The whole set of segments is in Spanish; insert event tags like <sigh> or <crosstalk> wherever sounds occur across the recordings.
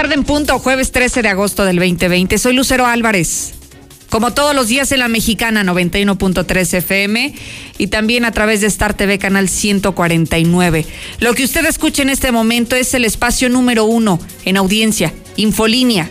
tarde en punto, jueves 13 de agosto del 2020. Soy Lucero Álvarez. Como todos los días en la mexicana 91.3 FM y también a través de Star TV canal 149. Lo que usted escucha en este momento es el espacio número uno en audiencia, Infolínea.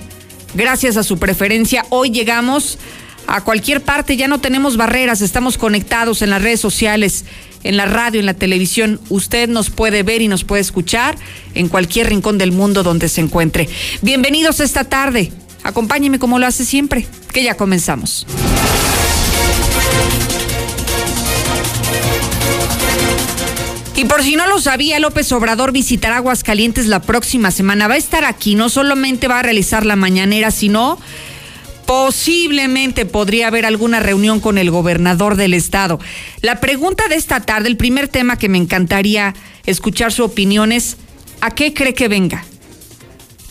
Gracias a su preferencia, hoy llegamos a cualquier parte, ya no tenemos barreras, estamos conectados en las redes sociales, en la radio, en la televisión. Usted nos puede ver y nos puede escuchar en cualquier rincón del mundo donde se encuentre. Bienvenidos esta tarde. Acompáñeme como lo hace siempre, que ya comenzamos. Y por si no lo sabía, López Obrador visitará Aguascalientes la próxima semana. Va a estar aquí, no solamente va a realizar la mañanera, sino posiblemente podría haber alguna reunión con el gobernador del estado. La pregunta de esta tarde, el primer tema que me encantaría escuchar su opinión es, ¿a qué cree que venga?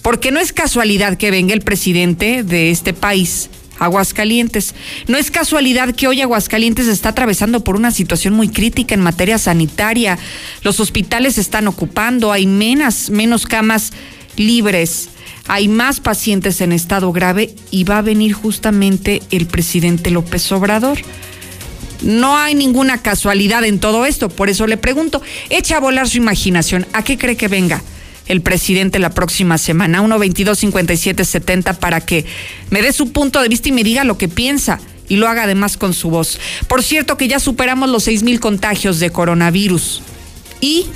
Porque no es casualidad que venga el presidente de este país, Aguascalientes. No es casualidad que hoy Aguascalientes está atravesando por una situación muy crítica en materia sanitaria. Los hospitales se están ocupando, hay menos, menos camas libres, hay más pacientes en estado grave y va a venir justamente el presidente López Obrador. No hay ninguna casualidad en todo esto, por eso le pregunto, echa a volar su imaginación, ¿a qué cree que venga? el presidente la próxima semana. 1-22-57-70 para que me dé su punto de vista y me diga lo que piensa y lo haga además con su voz. Por cierto que ya superamos los 6 mil contagios de coronavirus y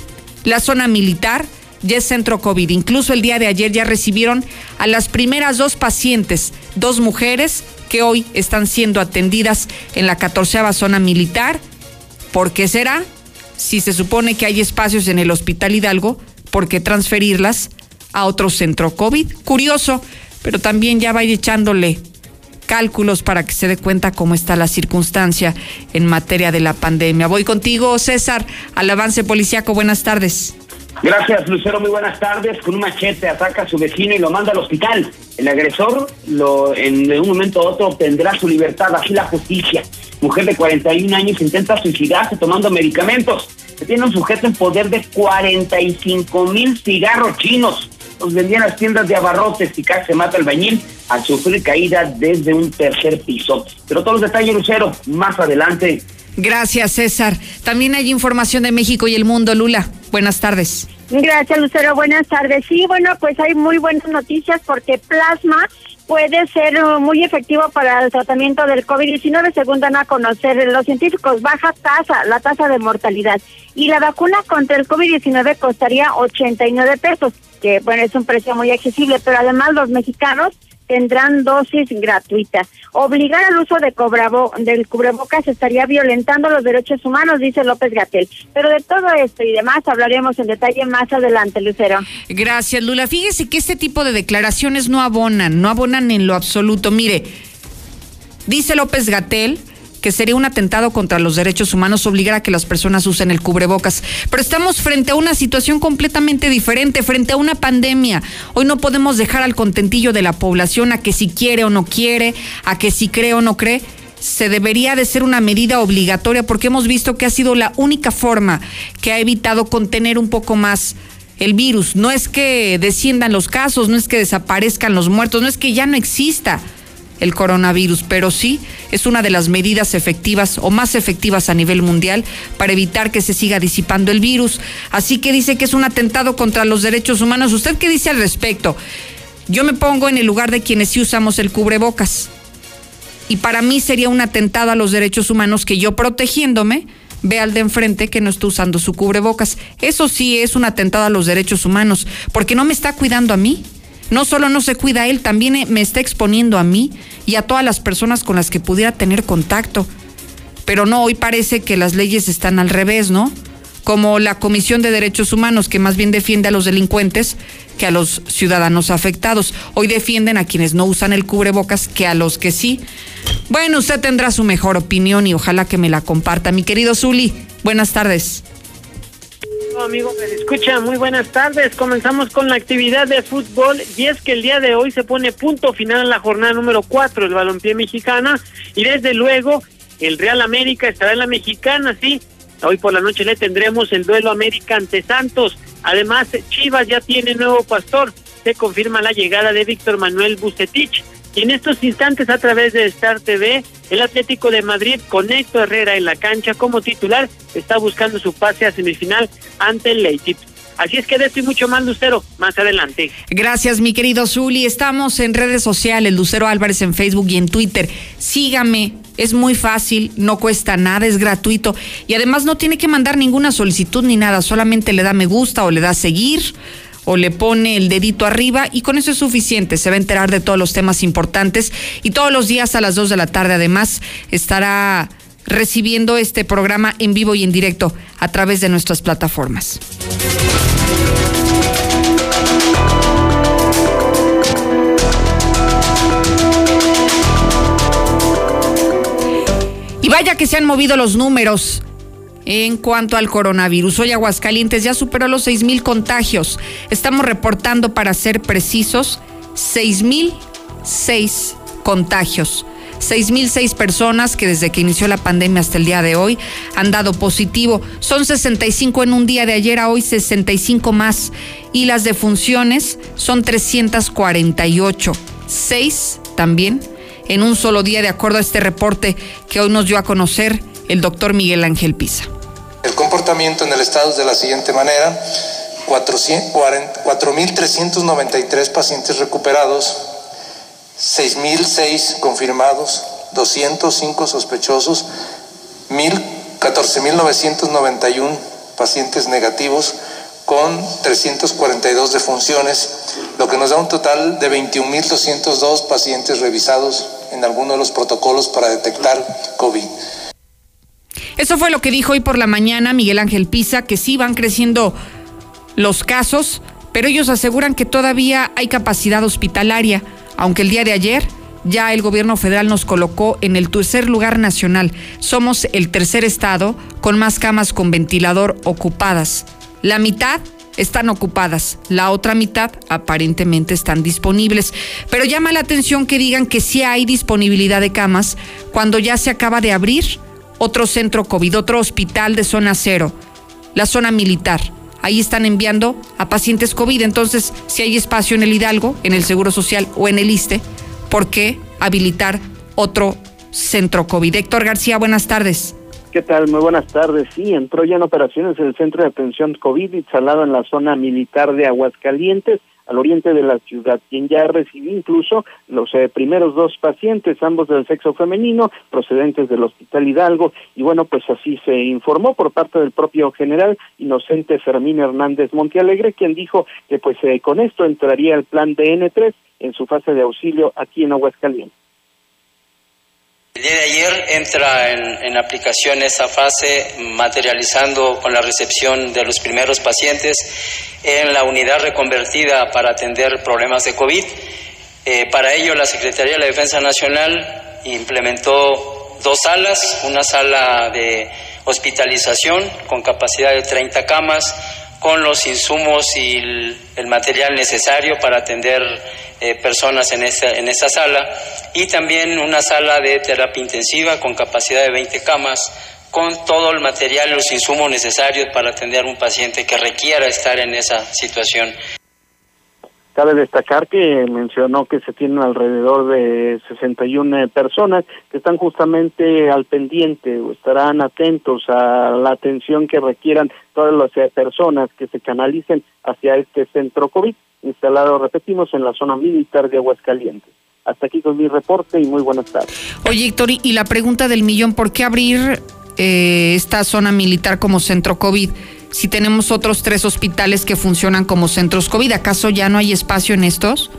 la zona militar ya es centro COVID. Incluso el día de ayer ya recibieron a las primeras dos pacientes, dos mujeres que hoy están siendo atendidas en la 14 zona militar. ¿Por qué será? Si se supone que hay espacios en el Hospital Hidalgo, por qué transferirlas a otro centro COVID. Curioso, pero también ya va echándole cálculos para que se dé cuenta cómo está la circunstancia en materia de la pandemia. Voy contigo, César, al avance policíaco. Buenas tardes. Gracias, Lucero. Muy buenas tardes. Con un machete ataca a su vecino y lo manda al hospital. El agresor lo, en un momento u otro obtendrá su libertad. Así la justicia. Mujer de 41 años intenta suicidarse tomando medicamentos tiene un sujeto en poder de 45 mil cigarros chinos. Los vendían las tiendas de abarrotes y casi se mata el bañil al sufrir caída desde un tercer piso. Pero todos los detalles, Lucero, más adelante. Gracias, César. También hay información de México y el mundo, Lula. Buenas tardes. Gracias, Lucero. Buenas tardes. Sí, bueno, pues hay muy buenas noticias porque Plasma puede ser uh, muy efectivo para el tratamiento del COVID-19, según dan a conocer los científicos. Baja tasa, la tasa de mortalidad. Y la vacuna contra el COVID-19 costaría 89 pesos, que bueno, es un precio muy accesible, pero además los mexicanos tendrán dosis gratuitas. Obligar al uso de del cubrebocas estaría violentando los derechos humanos, dice López Gatel. Pero de todo esto y demás hablaremos en detalle más adelante, Lucero. Gracias, Lula. Fíjese que este tipo de declaraciones no abonan, no abonan en lo absoluto. Mire, dice López Gatel que sería un atentado contra los derechos humanos obligar a que las personas usen el cubrebocas. Pero estamos frente a una situación completamente diferente, frente a una pandemia. Hoy no podemos dejar al contentillo de la población a que si quiere o no quiere, a que si cree o no cree se debería de ser una medida obligatoria porque hemos visto que ha sido la única forma que ha evitado contener un poco más el virus. No es que desciendan los casos, no es que desaparezcan los muertos, no es que ya no exista el coronavirus, pero sí es una de las medidas efectivas o más efectivas a nivel mundial para evitar que se siga disipando el virus. Así que dice que es un atentado contra los derechos humanos. ¿Usted qué dice al respecto? Yo me pongo en el lugar de quienes sí usamos el cubrebocas. Y para mí sería un atentado a los derechos humanos que yo protegiéndome ve al de enfrente que no está usando su cubrebocas. Eso sí es un atentado a los derechos humanos, porque no me está cuidando a mí no solo no se cuida él, también eh, me está exponiendo a mí y a todas las personas con las que pudiera tener contacto. Pero no, hoy parece que las leyes están al revés, ¿no? Como la Comisión de Derechos Humanos, que más bien defiende a los delincuentes que a los ciudadanos afectados. Hoy defienden a quienes no usan el cubrebocas que a los que sí. Bueno, usted tendrá su mejor opinión y ojalá que me la comparta. Mi querido Zuli, buenas tardes. Amigo me escucha, muy buenas tardes. Comenzamos con la actividad de fútbol y es que el día de hoy se pone punto final en la jornada número 4 del balompié mexicana y desde luego el Real América estará en la mexicana, sí. Hoy por la noche le tendremos el duelo América ante Santos. Además, Chivas ya tiene nuevo pastor. se confirma la llegada de Víctor Manuel Bucetich. Y en estos instantes, a través de Star TV, el Atlético de Madrid, con Héctor Herrera en la cancha como titular, está buscando su pase a semifinal ante el Leipzig. Así es que de esto y mucho más, Lucero, más adelante. Gracias, mi querido Zuli. Estamos en redes sociales, Lucero Álvarez en Facebook y en Twitter. Sígame, es muy fácil, no cuesta nada, es gratuito y además no tiene que mandar ninguna solicitud ni nada, solamente le da me gusta o le da seguir o le pone el dedito arriba y con eso es suficiente. Se va a enterar de todos los temas importantes y todos los días a las 2 de la tarde además estará recibiendo este programa en vivo y en directo a través de nuestras plataformas. Y vaya que se han movido los números en cuanto al coronavirus. Hoy Aguascalientes ya superó los seis mil contagios. Estamos reportando, para ser precisos, seis mil seis contagios. 6.006 personas que desde que inició la pandemia hasta el día de hoy han dado positivo. Son 65 en un día de ayer a hoy, 65 más. Y las defunciones son 348. Seis también en un solo día, de acuerdo a este reporte que hoy nos dio a conocer el doctor Miguel Ángel Pisa. El comportamiento en el estado es de la siguiente manera. 4.393 pacientes recuperados, 6.006 confirmados, 205 sospechosos, 14.991 pacientes negativos con 342 defunciones, lo que nos da un total de 21.202 pacientes revisados en alguno de los protocolos para detectar COVID. Eso fue lo que dijo hoy por la mañana Miguel Ángel Pisa, que sí van creciendo los casos, pero ellos aseguran que todavía hay capacidad hospitalaria, aunque el día de ayer ya el gobierno federal nos colocó en el tercer lugar nacional. Somos el tercer estado con más camas con ventilador ocupadas. La mitad están ocupadas, la otra mitad aparentemente están disponibles. Pero llama la atención que digan que sí hay disponibilidad de camas cuando ya se acaba de abrir otro centro COVID, otro hospital de zona cero, la zona militar. Ahí están enviando a pacientes COVID. Entonces, si hay espacio en el Hidalgo, en el Seguro Social o en el ISTE, ¿por qué habilitar otro centro COVID? Héctor García, buenas tardes. ¿Qué tal? Muy buenas tardes. Sí, entró ya en operaciones el Centro de Atención COVID instalado en la zona militar de Aguascalientes al oriente de la ciudad, quien ya recibió incluso los eh, primeros dos pacientes, ambos del sexo femenino, procedentes del Hospital Hidalgo, y bueno, pues así se informó por parte del propio general Inocente Fermín Hernández Montealegre, quien dijo que pues eh, con esto entraría el plan DN3 en su fase de auxilio aquí en Aguascalientes. El día de ayer entra en, aplicación esa fase materializando con la recepción de los primeros pacientes en la unidad reconvertida para atender problemas de COVID. Eh, para ello la Secretaría de la Defensa Nacional implementó dos salas, una sala de hospitalización con capacidad de 30 camas, con los insumos y el, material necesario para atender eh, personas en esa, en esa sala y también una sala de terapia intensiva con capacidad de 20 camas con todo el material y los insumos necesarios para atender a un paciente que requiera estar en esa situación. Cabe destacar que mencionó que se tienen alrededor de 61 personas que están justamente al pendiente o estarán atentos a la atención que requieran todas las eh, personas que se canalicen hacia este centro COVID instalado, repetimos, en la zona militar de Aguascalientes. Hasta aquí con mi reporte y muy buenas tardes. Oye, Héctor, y la pregunta del millón, ¿por qué abrir eh, esta zona militar como centro COVID si tenemos otros tres hospitales que funcionan como centros COVID? ¿Acaso ya no hay espacio en estos?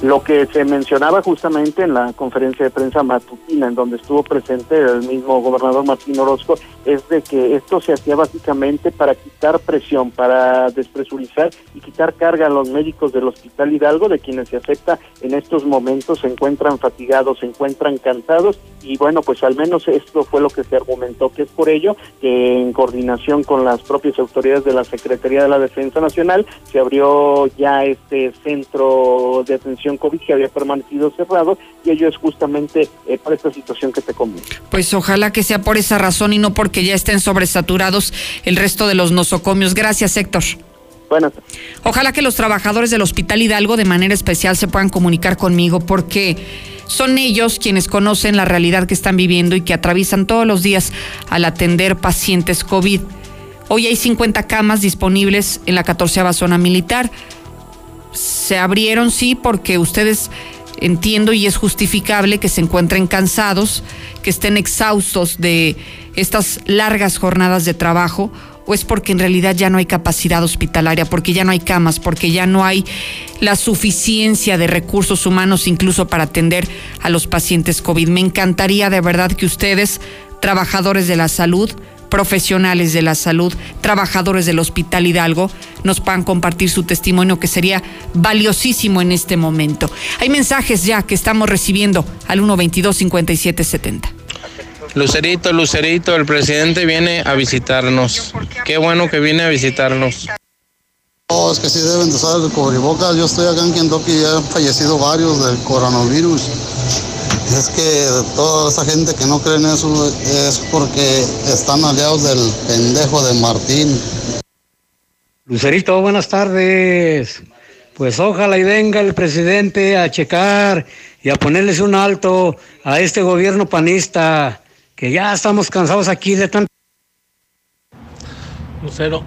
Lo que se mencionaba justamente en la conferencia de prensa matutina, en donde estuvo presente el mismo gobernador Martín Orozco, es de que esto se hacía básicamente para quitar presión, para despresurizar y quitar carga a los médicos del Hospital Hidalgo, de quienes se acepta en estos momentos se encuentran fatigados, se encuentran cansados y bueno, pues al menos esto fue lo que se argumentó, que es por ello que en coordinación con las propias autoridades de la Secretaría de la Defensa Nacional se abrió ya este centro de atención COVID que había permanecido cerrado y ello es justamente eh, por esta situación que te comento. Pues ojalá que sea por esa razón y no porque ya estén sobresaturados el resto de los nosocomios. Gracias, Héctor. Buenas. Ojalá que los trabajadores del Hospital Hidalgo de manera especial se puedan comunicar conmigo porque son ellos quienes conocen la realidad que están viviendo y que atraviesan todos los días al atender pacientes COVID. Hoy hay 50 camas disponibles en la 14 zona militar. Se abrieron, sí, porque ustedes entiendo y es justificable que se encuentren cansados, que estén exhaustos de estas largas jornadas de trajo o es porque en realidad ya no hay capacidad hospitalaria, porque ya no hay camas, porque ya no hay la suficiencia de recursos humanos incluso para atender a los pacientes COVID. Me encantaría de verdad que ustedes, trabajadores de la salud, profesionales de la salud, trabajadores del Hospital Hidalgo, nos puedan compartir su testimonio que sería valiosísimo en este momento. Hay mensajes ya que estamos recibiendo al 122 5770. Lucerito, Lucerito, el presidente viene a visitarnos. Qué bueno que viene a visitarnos. Oh, es que sí deben de usar el cubrebocas. Yo estoy acá en Kentucky y han fallecido varios del coronavirus. Es que toda esa gente que no cree en eso es porque están aliados del pendejo de Martín. Lucerito, buenas tardes. Pues ojalá y venga el presidente a checar y a ponerles un alto a este gobierno panista, que ya estamos cansados aquí de tanto. Lucero,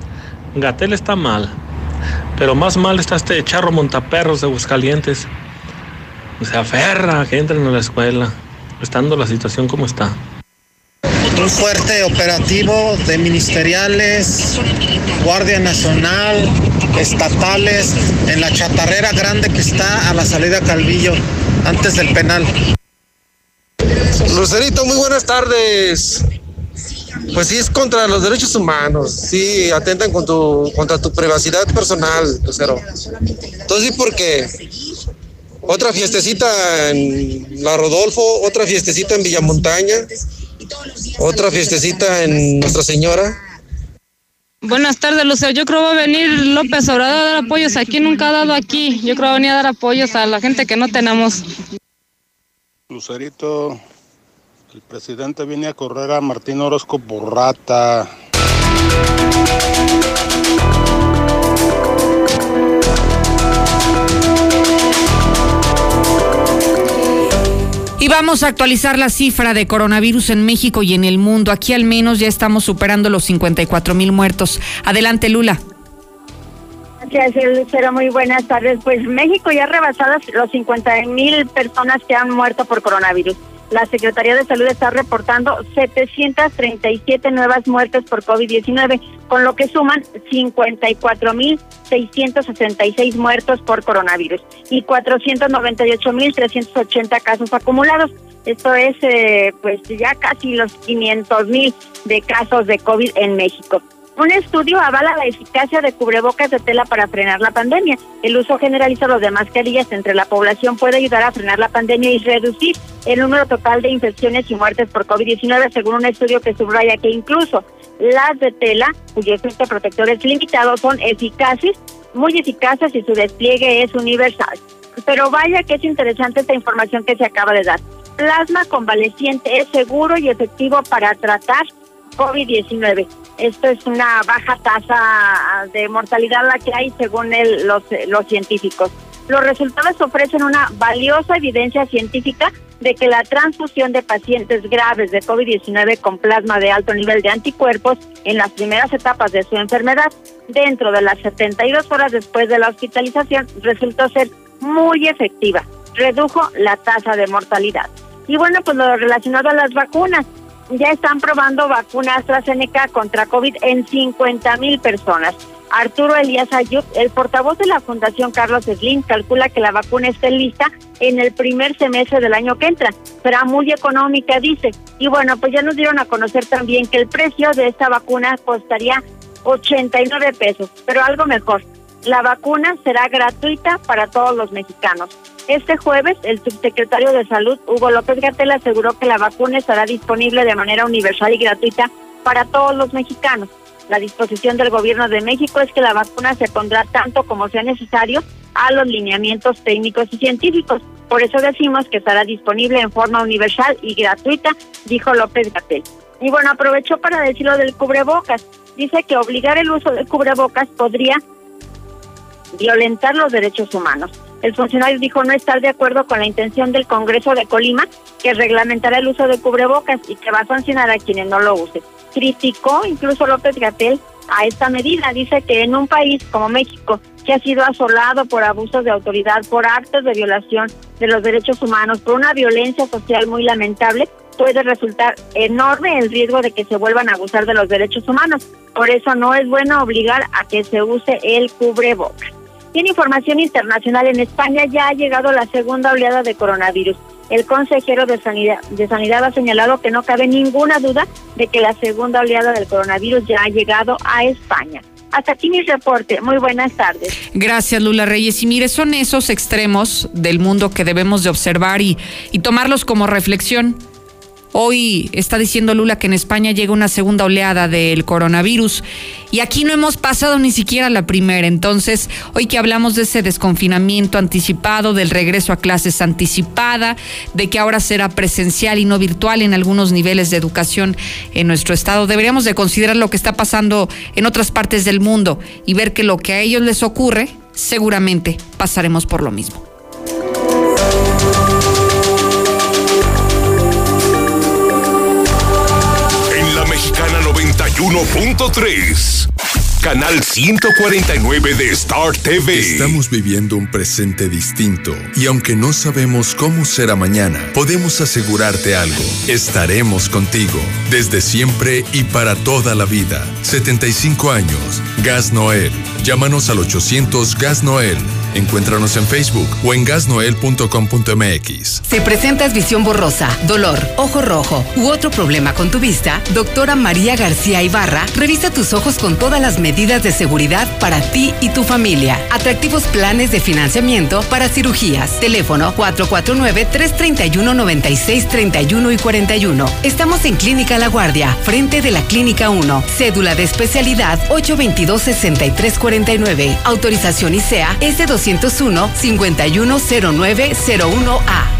<clears throat> Gatel está mal, pero más mal está este charro montaperros de Aguascalientes se aferra a que entren a la escuela, estando la situación como está. Un fuerte operativo de ministeriales, Guardia Nacional, estatales, en la chatarrera grande que está a la salida Calvillo, antes del penal. Lucerito, muy buenas tardes. Pues sí, es contra los derechos humanos. Sí, atentan con tu, contra tu privacidad personal, Lucero. Entonces, sí, porque otra fiestecita en La Rodolfo, otra fiestecita en Villamontaña, otra fiestecita en Nuestra Señora. Buenas tardes, Lucero. Yo creo que va a venir López Obrador a dar apoyos. Aquí nunca ha dado aquí. Yo creo que va a venir a dar apoyos a la gente que no tenemos. Lucerito, el presidente viene a correr a Martín Orozco por rata. Y vamos a actualizar la cifra de coronavirus en México y en el mundo. Aquí al menos ya estamos superando los 54 mil muertos. Adelante, Lula. Gracias, Lucero. Muy buenas tardes. Pues México ya ha rebasado los 50 mil personas que han muerto por coronavirus. La Secretaría de Salud está reportando 737 nuevas muertes por COVID-19, con lo que suman 54.666 muertos por coronavirus y 498.380 casos acumulados. Esto es, eh, pues, ya casi los 500.000 de casos de COVID en México. Un estudio avala la eficacia de cubrebocas de tela para frenar la pandemia. El uso generalizado de mascarillas entre la población puede ayudar a frenar la pandemia y reducir el número total de infecciones y muertes por COVID-19, según un estudio que subraya que incluso las de tela, cuyo efecto protector es limitado, son eficaces, muy eficaces y su despliegue es universal. Pero vaya que es interesante esta información que se acaba de dar. Plasma convaleciente es seguro y efectivo para tratar COVID-19. Esto es una baja tasa de mortalidad la que hay según los, los científicos. Los resultados ofrecen una valiosa evidencia científica de que la transfusión de pacientes graves de COVID-19 con plasma de alto nivel de anticuerpos en las primeras etapas de su enfermedad, dentro de las 72 horas después de la hospitalización, resultó ser muy efectiva. Redujo la tasa de mortalidad. Y bueno, pues lo relacionado a las vacunas ya están probando vacuna AstraZeneca contra COVID en 50 mil personas. Arturo Elías Ayub, el portavoz de la Fundación Carlos Slim, calcula que la vacuna esté lista en el primer semestre del año que entra. Será muy económica, dice. Y bueno, pues ya nos dieron a conocer también que el precio de esta vacuna costaría 89 pesos, pero algo mejor. La vacuna será gratuita para todos los mexicanos. Este jueves, el subsecretario de Salud, Hugo López Gatel, aseguró que la vacuna estará disponible de manera universal y gratuita para todos los mexicanos. La disposición del gobierno de México es que la vacuna se pondrá tanto como sea necesario a los lineamientos técnicos y científicos. Por eso decimos que estará disponible en forma universal y gratuita, dijo López Gatel. Y bueno, aprovechó para decirlo del cubrebocas dice que obligar el uso de cubrebocas podría violentar los derechos humanos. El funcionario dijo no estar de acuerdo con la intención del Congreso de Colima, que reglamentará el uso de cubrebocas y que va a sancionar a quienes no lo usen. Criticó incluso López Gatel a esta medida. Dice que en un país como México, que ha sido asolado por abusos de autoridad, por actos de violación de los derechos humanos, por una violencia social muy lamentable, puede resultar enorme el riesgo de que se vuelvan a abusar de los derechos humanos. Por eso no es bueno obligar a que se use el cubrebocas. Tiene información internacional. En España ya ha llegado la segunda oleada de coronavirus. El consejero de Sanidad, de Sanidad ha señalado que no cabe ninguna duda de que la segunda oleada del coronavirus ya ha llegado a España. Hasta aquí mi reporte. Muy buenas tardes. Gracias, Lula Reyes. Y mire, son esos extremos del mundo que debemos de observar y, y tomarlos como reflexión. Hoy está diciendo Lula que en España llega una segunda oleada del coronavirus y aquí no hemos pasado ni siquiera la primera. Entonces, hoy que hablamos de ese desconfinamiento anticipado, del regreso a clases anticipada, de que ahora será presencial y no virtual en algunos niveles de educación en nuestro estado, deberíamos de considerar lo que está pasando en otras partes del mundo y ver que lo que a ellos les ocurre, seguramente pasaremos por lo mismo. 91.3, canal 149 de Star TV. Estamos viviendo un presente distinto y aunque no sabemos cómo será mañana, podemos asegurarte algo. Estaremos contigo desde siempre y para toda la vida. 75 años. Gas Noel. Llámanos al 800 Gas Noel. Encuéntranos en Facebook o en gasnoel.com.mx. Si presentas visión borrosa, dolor, ojo rojo u otro problema con tu vista, doctora María García Ibarra revisa tus ojos con todas las medidas de seguridad para ti y tu familia. Atractivos planes de financiamiento para cirugías. Teléfono 449-331-9631 y 41. Estamos en Clínica La Guardia, frente de la Clínica 1. Cédula de especialidad 822-6349. Autorización ICEA S2 201-510901A.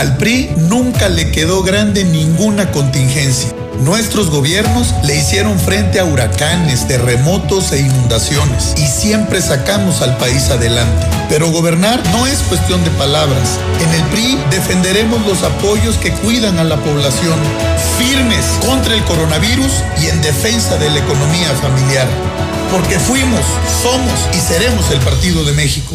Al PRI nunca le quedó grande ninguna contingencia. Nuestros gobiernos le hicieron frente a huracanes, terremotos e inundaciones y siempre sacamos al país adelante. Pero gobernar no es cuestión de palabras. En el PRI defenderemos los apoyos que cuidan a la población, firmes contra el coronavirus y en defensa de la economía familiar. Porque fuimos, somos y seremos el Partido de México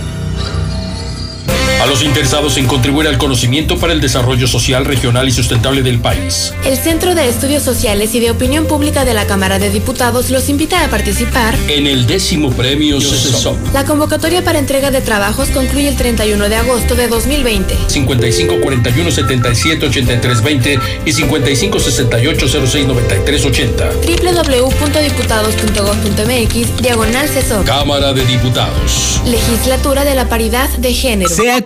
A los interesados en contribuir al conocimiento para el desarrollo social, regional y sustentable del país. El Centro de Estudios Sociales y de Opinión Pública de la Cámara de Diputados los invita a participar en el décimo premio CESOP. La convocatoria para entrega de trabajos concluye el 31 de agosto de 2020. 55 41 77 83 20 y 55 68 06 93 80. www.diputados.gov.mx Diagonal CESOP. Cámara de Diputados. Legislatura de la Paridad de Género. Sea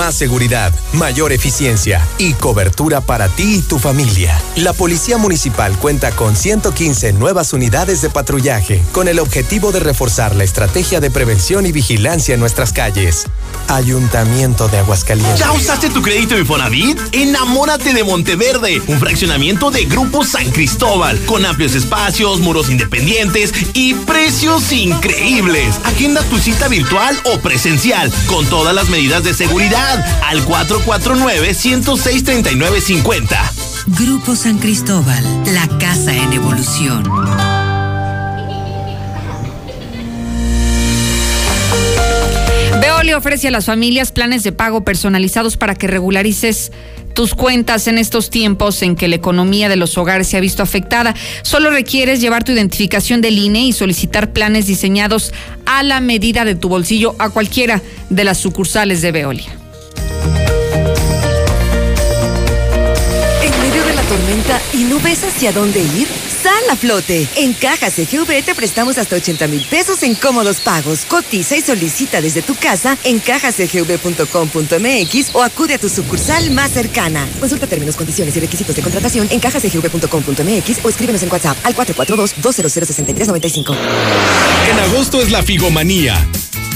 Más seguridad, mayor eficiencia y cobertura para ti y tu familia. La Policía Municipal cuenta con 115 nuevas unidades de patrullaje con el objetivo de reforzar la estrategia de prevención y vigilancia en nuestras calles. Ayuntamiento de Aguascalientes. ¿Ya usaste tu crédito Infonavit? Enamórate de Monteverde, un fraccionamiento de Grupo San Cristóbal, con amplios espacios, muros independientes y precios increíbles. Agenda tu cita virtual o presencial, con todas las medidas de seguridad, al 449-106-3950. Grupo San Cristóbal, la casa en evolución. Veolia ofrece a las familias planes de pago personalizados para que regularices tus cuentas en estos tiempos en que la economía de los hogares se ha visto afectada. Solo requieres llevar tu identificación del INE y solicitar planes diseñados a la medida de tu bolsillo a cualquiera de las sucursales de Veolia. Y no ves hacia dónde ir, sal a flote. En Caja CGV te prestamos hasta 80 mil pesos en cómodos pagos. Cotiza y solicita desde tu casa en cajacgv.com.mx o acude a tu sucursal más cercana. Consulta términos, condiciones y requisitos de contratación en cajacgv.com.mx o escríbenos en WhatsApp al 442-200-6395. En agosto es la Figomanía.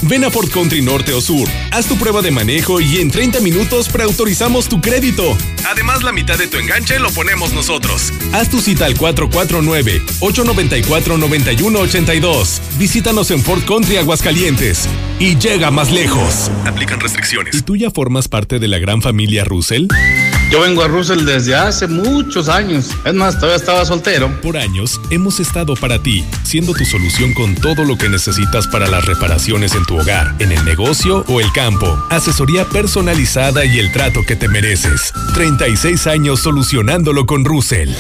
Ven a Ford Country Norte o Sur, haz tu prueba de manejo y en 30 minutos preautorizamos tu crédito. Además, la mitad de tu enganche lo ponemos nosotros. Haz tu cita al 449-894-9182. Visítanos en Ford Country Aguascalientes y llega más lejos. Aplican restricciones. ¿Y tú ya formas parte de la gran familia Russell? Yo vengo a Russell desde hace muchos años. Es más, todavía estaba soltero. Por años hemos estado para ti, siendo tu solución con todo lo que necesitas para las reparaciones en tu hogar, en el negocio o el campo. Asesoría personalizada y el trato que te mereces. 36 años solucionándolo con Russell.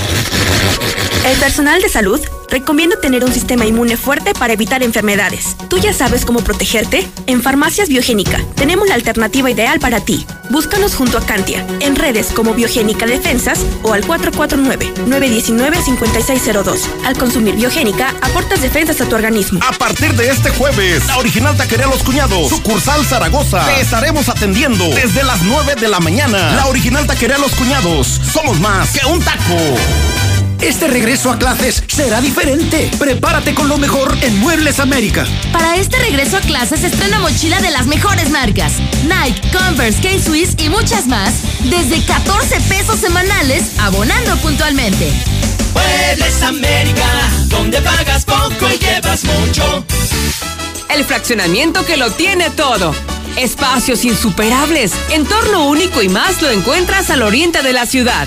El personal de salud recomienda tener un sistema inmune fuerte para evitar enfermedades. ¿Tú ya sabes cómo protegerte? En Farmacias Biogénica tenemos la alternativa ideal para ti. Búscanos junto a Cantia, en redes como Biogénica Defensas o al 449-919-5602. Al consumir Biogénica, aportas defensas a tu organismo. A partir de este jueves, la original Taquería Los Cuñados, sucursal Zaragoza, te estaremos atendiendo desde las 9 de la mañana. La original Taquería Los Cuñados, somos más que un taco. Este regreso a clases será diferente. Prepárate con lo mejor en Muebles América. Para este regreso a clases estrena mochila de las mejores marcas. Nike, Converse, K-Swiss y muchas más. Desde 14 pesos semanales, abonando puntualmente. Muebles América, donde pagas poco y llevas mucho. El fraccionamiento que lo tiene todo. Espacios insuperables, entorno único y más lo encuentras al oriente de la ciudad.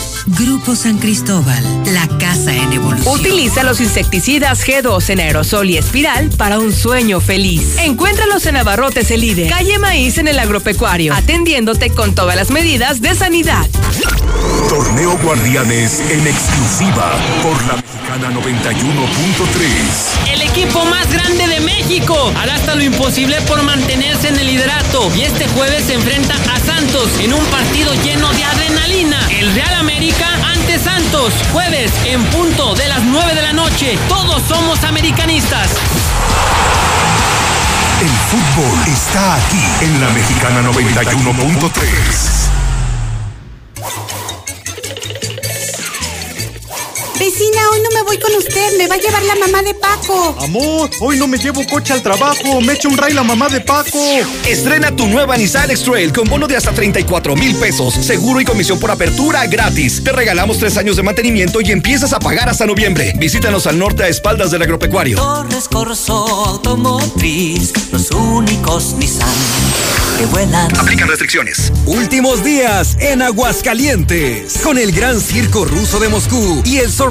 Grupo San Cristóbal, la casa en evolución. Utiliza los insecticidas G2 en aerosol y espiral para un sueño feliz. Encuéntralos en Abarrotes el líder, calle Maíz en el agropecuario, atendiéndote con todas las medidas de sanidad. Torneo Guardianes en exclusiva por la Mexicana 91.3. El equipo más grande de México hará hasta lo imposible por mantenerse en el liderato y este jueves se enfrenta a Santos en un partido lleno de adrenalina. El Real América ante Santos, jueves en punto de las 9 de la noche. Todos somos americanistas. El fútbol está aquí en la Mexicana 91.3. Vecina, hoy no me voy con usted, me va a llevar la mamá de Paco. Amor, hoy no me llevo coche al trabajo, me echa un ray la mamá de Paco. Estrena tu nueva Nissan X-Trail con bono de hasta 34 mil pesos, seguro y comisión por apertura gratis. Te regalamos tres años de mantenimiento y empiezas a pagar hasta noviembre. Visítanos al norte a espaldas del agropecuario. Torres Corso Automotriz, los únicos Nissan que vuelan. Aplican restricciones. Últimos días en Aguascalientes, con el gran circo ruso de Moscú y el sorprendente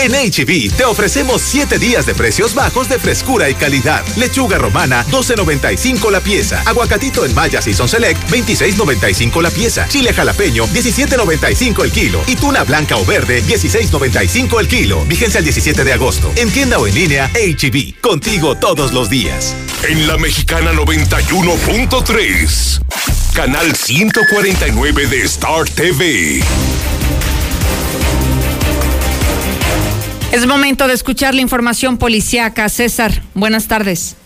En HB te ofrecemos 7 días de precios bajos de frescura y calidad. Lechuga romana, 12.95 la pieza. Aguacatito en Maya Season Select, 26.95 la pieza. Chile jalapeño, 17.95 el kilo. Y tuna blanca o verde, 16.95 el kilo. Vigencia el 17 de agosto. En tienda o en línea, HB. Contigo todos los días. En la mexicana 91.3. Canal 149 de Star TV. Es momento de escuchar la información policíaca. César, buenas tardes.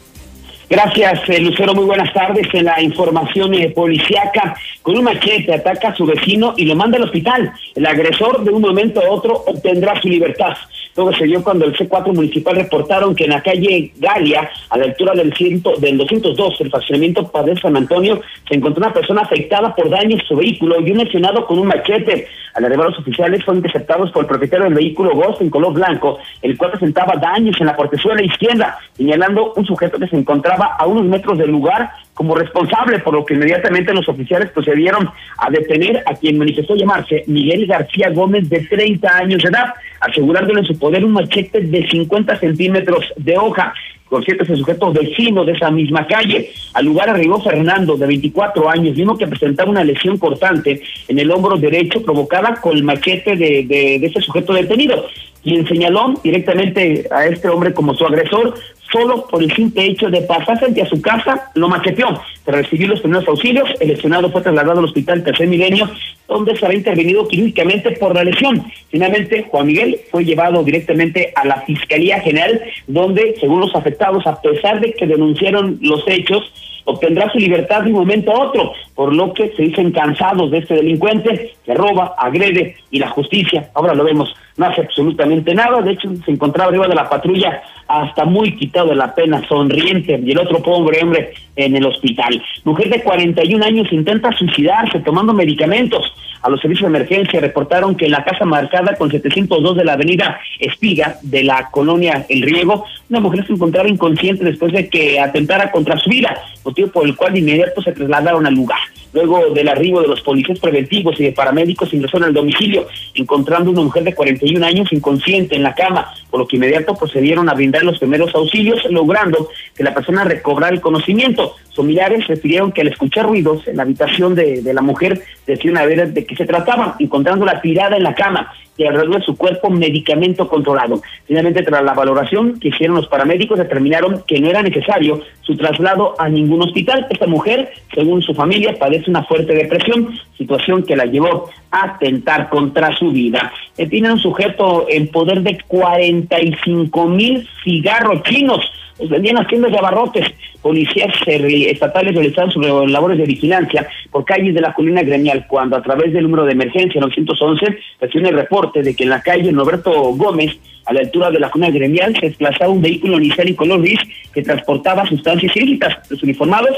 Gracias, eh, Lucero. Muy buenas tardes. En la información eh, policíaca, con un machete ataca a su vecino y lo manda al hospital. El agresor, de un momento a otro, obtendrá su libertad. Todo se dio cuando el C4 municipal reportaron que en la calle Galia, a la altura del, ciento, del 202, el fraccionamiento Padre San Antonio, se encontró una persona afectada por daños a su vehículo y un lesionado con un machete. Al arribar los oficiales fueron interceptados por el propietario del vehículo Ghost en color blanco, el cual presentaba daños en la portezuela izquierda, señalando un sujeto que se encontraba a unos metros del lugar como responsable, por lo que inmediatamente los oficiales procedieron a detener a quien manifestó llamarse Miguel García Gómez, de 30 años de edad, asegurándole en su poder un machete de 50 centímetros de hoja. Por cierto, ese sujeto vecino de esa misma calle. Al lugar arribó Fernando, de 24 años, vino que presentaba una lesión cortante en el hombro derecho provocada con el machete de, de, de ese sujeto detenido quien señaló directamente a este hombre como su agresor, solo por el simple hecho de pasar frente a su casa, lo maqueteó. Tras recibir los primeros auxilios, el lesionado fue trasladado al hospital Tercer Milenio, donde será intervenido quirúrgicamente por la lesión. Finalmente, Juan Miguel fue llevado directamente a la Fiscalía General, donde, según los afectados, a pesar de que denunciaron los hechos, obtendrá su libertad de un momento a otro, por lo que se dicen cansados de este delincuente que roba, agrede y la justicia, ahora lo vemos, no hace absolutamente nada, de hecho se encontraba arriba de la patrulla hasta muy quitado de la pena, sonriente, y el otro pobre hombre en el hospital. Mujer de 41 años intenta suicidarse tomando medicamentos. A los servicios de emergencia reportaron que en la casa marcada con 702 de la avenida Espiga de la colonia El Riego, una mujer se encontraba inconsciente después de que atentara contra su vida, motivo por el cual de inmediato se trasladaron al lugar. Luego del arribo de los policías preventivos y de paramédicos ingresaron al domicilio, encontrando una mujer de 41 años inconsciente en la cama, por lo que inmediato procedieron a brindar los primeros auxilios, logrando que la persona recobrara el conocimiento. Familiares refirieron que al escuchar ruidos en la habitación de, de la mujer decidieron a ver de qué se trataba, encontrándola tirada en la cama y alrededor de su cuerpo medicamento controlado. Finalmente, tras la valoración que hicieron los paramédicos, determinaron que no era necesario su traslado a ningún hospital. Esta mujer, según su familia, padece una fuerte depresión, situación que la llevó a atentar contra su vida. Tiene un sujeto en poder de 45 mil cigarros chinos los vendían haciendo de abarrotes. Policías estatales realizaron sus labores de vigilancia por calles de la colina gremial cuando a través del número de emergencia 911 recibe el reporte de que en la calle Norberto Gómez a la altura de la colina gremial se desplazaba un vehículo Nissan en color gris que transportaba sustancias ilícitas. Los uniformados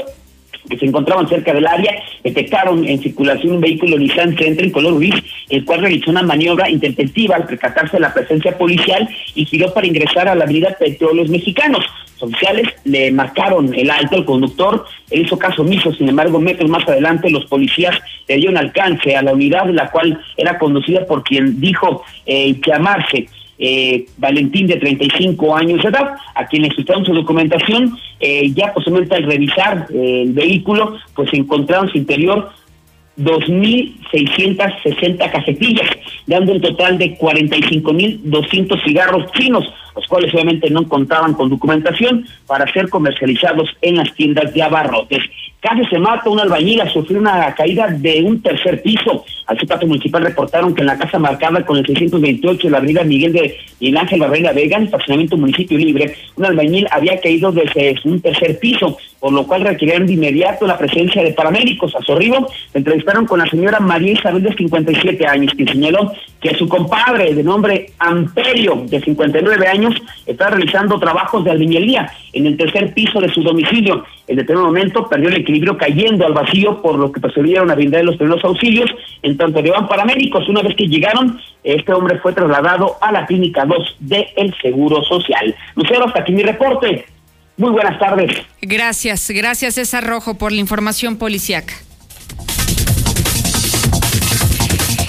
que se encontraban cerca del área detectaron en circulación un vehículo Nissan Sentra en color gris, el cual realizó una maniobra intempestiva al percatarse de la presencia policial y giró para ingresar a la avenida Petróleos Mexicanos. Los oficiales le marcaron el alto al conductor, él hizo caso omiso, sin embargo, metros más adelante los policías le dieron alcance a la unidad, la cual era conducida por quien dijo eh, llamarse eh, Valentín de 35 años de edad, a quien necesitaron su documentación, eh, ya posiblemente al revisar eh, el vehículo, pues encontraron su interior 2.660 cajetillas, dando un total de 45.200 cigarros chinos, los cuales obviamente no contaban con documentación para ser comercializados en las tiendas de abarrotes. Casi se mata un albañil a sufrir una caída de un tercer piso. Al Cipato Municipal reportaron que en la casa marcada con el 628 de la avenida Miguel de Miguel Ángel Barrera Vega, en estacionamiento municipio libre, un albañil había caído desde un tercer piso. Por lo cual requirieron de inmediato la presencia de paramédicos. A se entrevistaron con la señora María Isabel de 57 años, que señaló que su compadre de nombre Amperio, de 59 años, está realizando trabajos de albañilería en el tercer piso de su domicilio. En determinado momento perdió el equilibrio cayendo al vacío, por lo que procedieron a brindar los primeros auxilios. En tanto llevan paramédicos, una vez que llegaron, este hombre fue trasladado a la clínica 2 del Seguro Social. Lucero, hasta aquí mi reporte. Muy buenas tardes. Gracias, gracias César Rojo por la información policiaca.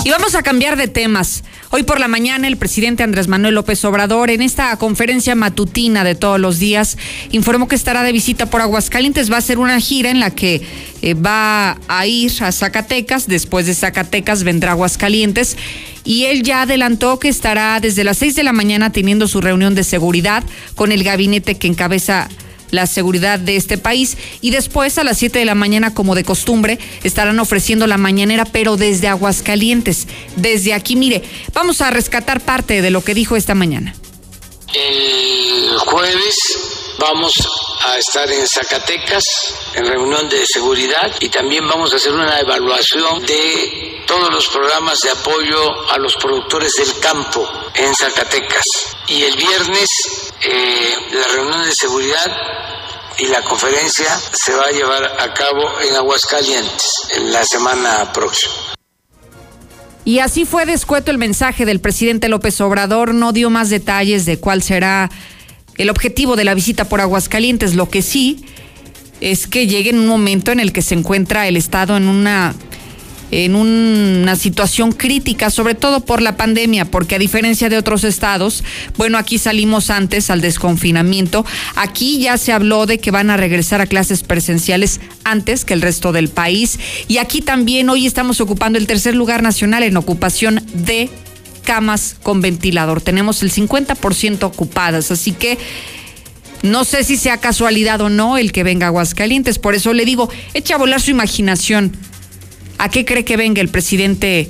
Y vamos a cambiar de temas. Hoy por la mañana el presidente Andrés Manuel López Obrador en esta conferencia matutina de todos los días informó que estará de visita por Aguascalientes. Va a hacer una gira en la que eh, va a ir a Zacatecas. Después de Zacatecas vendrá Aguascalientes. Y él ya adelantó que estará desde las seis de la mañana teniendo su reunión de seguridad con el gabinete que encabeza la seguridad de este país y después a las 7 de la mañana como de costumbre estarán ofreciendo la mañanera pero desde Aguascalientes. Desde aquí, mire, vamos a rescatar parte de lo que dijo esta mañana. El jueves vamos a estar en Zacatecas en reunión de seguridad y también vamos a hacer una evaluación de todos los programas de apoyo a los productores del campo en Zacatecas. Y el viernes eh, la reunión de seguridad y la conferencia se va a llevar a cabo en Aguascalientes en la semana próxima. Y así fue descueto el mensaje del presidente López Obrador, no dio más detalles de cuál será el objetivo de la visita por Aguascalientes. Lo que sí es que llegue en un momento en el que se encuentra el Estado en una en una situación crítica, sobre todo por la pandemia, porque a diferencia de otros estados, bueno, aquí salimos antes al desconfinamiento, aquí ya se habló de que van a regresar a clases presenciales antes que el resto del país. Y aquí también hoy estamos ocupando el tercer lugar nacional en ocupación de camas con ventilador. Tenemos el 50% ocupadas, así que no sé si sea casualidad o no el que venga a Aguascalientes, por eso le digo, echa a volar su imaginación ¿A qué cree que venga el presidente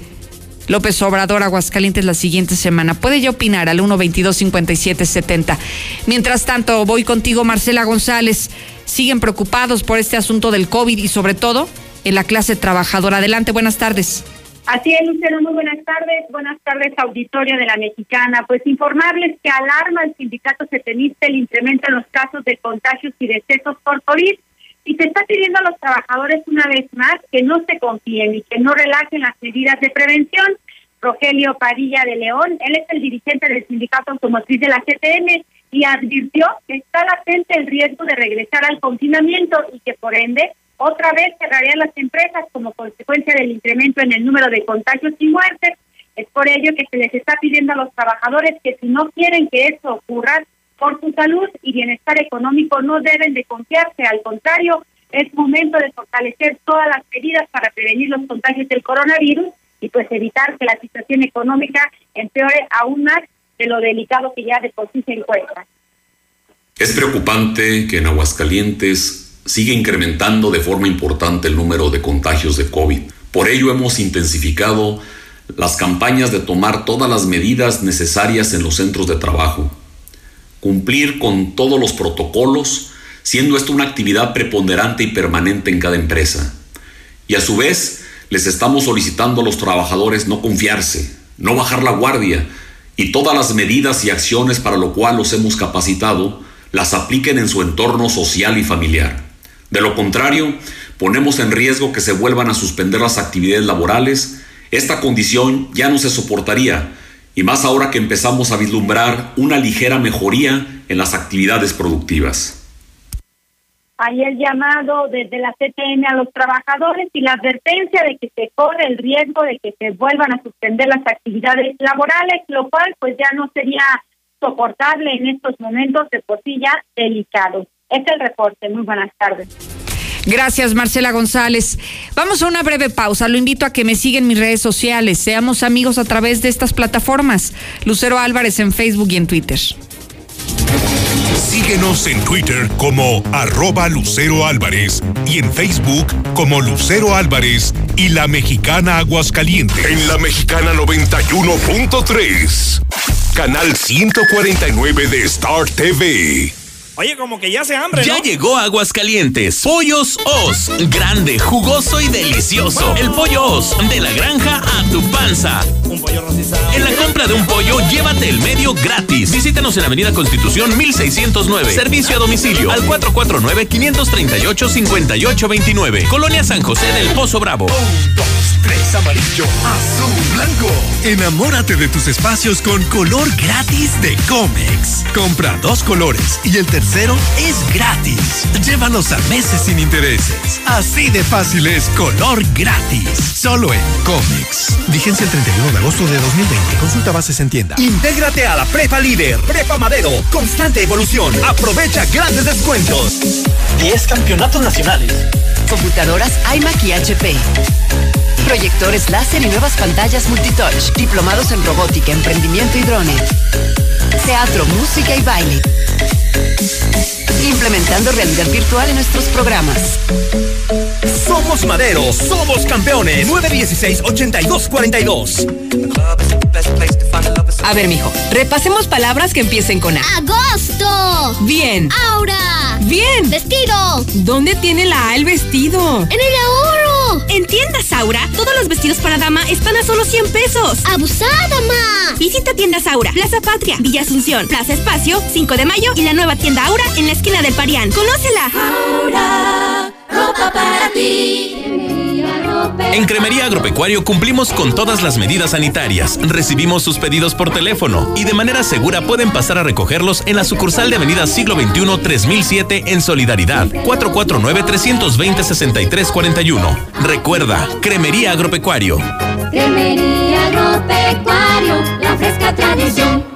López Obrador Aguascalientes la siguiente semana? Puede ya opinar al 122-5770. Mientras tanto, voy contigo, Marcela González. ¿Siguen preocupados por este asunto del COVID y sobre todo en la clase trabajadora? Adelante, buenas tardes. Así es, Lucero, muy buenas tardes. Buenas tardes, auditorio de la Mexicana. Pues informarles que alarma el sindicato setenista el incremento en los casos de contagios y decesos por COVID. Y se está pidiendo a los trabajadores una vez más que no se confíen y que no relajen las medidas de prevención. Rogelio Padilla de León, él es el dirigente del Sindicato Automotriz de la CTM y advirtió que está latente el riesgo de regresar al confinamiento y que por ende otra vez cerrarían las empresas como consecuencia del incremento en el número de contagios y muertes. Es por ello que se les está pidiendo a los trabajadores que si no quieren que eso ocurra, por su salud y bienestar económico no deben de confiarse, al contrario, es momento de fortalecer todas las medidas para prevenir los contagios del coronavirus y pues evitar que la situación económica empeore aún más de lo delicado que ya de por sí se encuentra. Es preocupante que en Aguascalientes siga incrementando de forma importante el número de contagios de COVID. Por ello hemos intensificado las campañas de tomar todas las medidas necesarias en los centros de trabajo, cumplir con todos los protocolos, siendo esto una actividad preponderante y permanente en cada empresa. Y a su vez, les estamos solicitando a los trabajadores no confiarse, no bajar la guardia y todas las medidas y acciones para lo cual los hemos capacitado, las apliquen en su entorno social y familiar. De lo contrario, ponemos en riesgo que se vuelvan a suspender las actividades laborales. Esta condición ya no se soportaría y más ahora que empezamos a vislumbrar una ligera mejoría en las actividades productivas. Hay el llamado desde la CTM a los trabajadores y la advertencia de que se corre el riesgo de que se vuelvan a suspender las actividades laborales, lo cual pues ya no sería soportable en estos momentos de por sí ya delicados. Es el reporte. Muy buenas tardes. Gracias, Marcela González. Vamos a una breve pausa. Lo invito a que me sigan en mis redes sociales. Seamos amigos a través de estas plataformas. Lucero Álvarez en Facebook y en Twitter. Síguenos en Twitter como arroba Lucero Álvarez y en Facebook como Lucero Álvarez y la mexicana Aguascalientes. En la mexicana 91.3, canal 149 de Star TV. Oye, como que ya se hambre, Ya ¿no? llegó Aguascalientes. Pollos Os. Grande, jugoso y delicioso. El pollo Os. De la granja a tu panza. Un pollo rostizado. En la compra de un pollo, llévate el medio gratis. Visítanos en Avenida Constitución 1609. Servicio a domicilio al 449-538-5829. Colonia San José del Pozo Bravo. Tres amarillo, azul, blanco. Enamórate de tus espacios con color gratis de Comex. Compra dos colores y el tercero es gratis. Llévalos a meses sin intereses. Así de fácil es color gratis. Solo en Comex. Vigencia el 31 de agosto de 2020. Consulta bases en tienda. Intégrate a la Prepa Líder, Prepa Madero, constante evolución. Aprovecha grandes descuentos. 10 campeonatos nacionales. Computadoras iMac y HP. Proyectores láser y nuevas pantallas multitouch. Diplomados en robótica, emprendimiento y drones. Teatro, música y baile. Implementando realidad virtual en nuestros programas. Somos Madero, somos campeones. 916-8242. A ver, mijo, repasemos palabras que empiecen con A. ¡Agosto! Bien. ¡Aura! Bien. ¡Vestido! ¿Dónde tiene la A el vestido? ¡En el ahorro! En tiendas Aura, todos los vestidos para dama están a solo 100 pesos. ¡Abusada, ma! Visita tiendas Aura, Plaza Patria, Villa Asunción, Plaza Espacio, 5 de mayo y la nueva tienda Aura en la esquina del Parián. ¡Conócela! Aura, ropa para ti. En Cremería Agropecuario cumplimos con todas las medidas sanitarias. Recibimos sus pedidos por teléfono y de manera segura pueden pasar a recogerlos en la sucursal de Avenida Siglo XXI 3007 en Solidaridad 449-320-6341. Recuerda, Cremería Agropecuario. Cremería Agropecuario, la fresca tradición.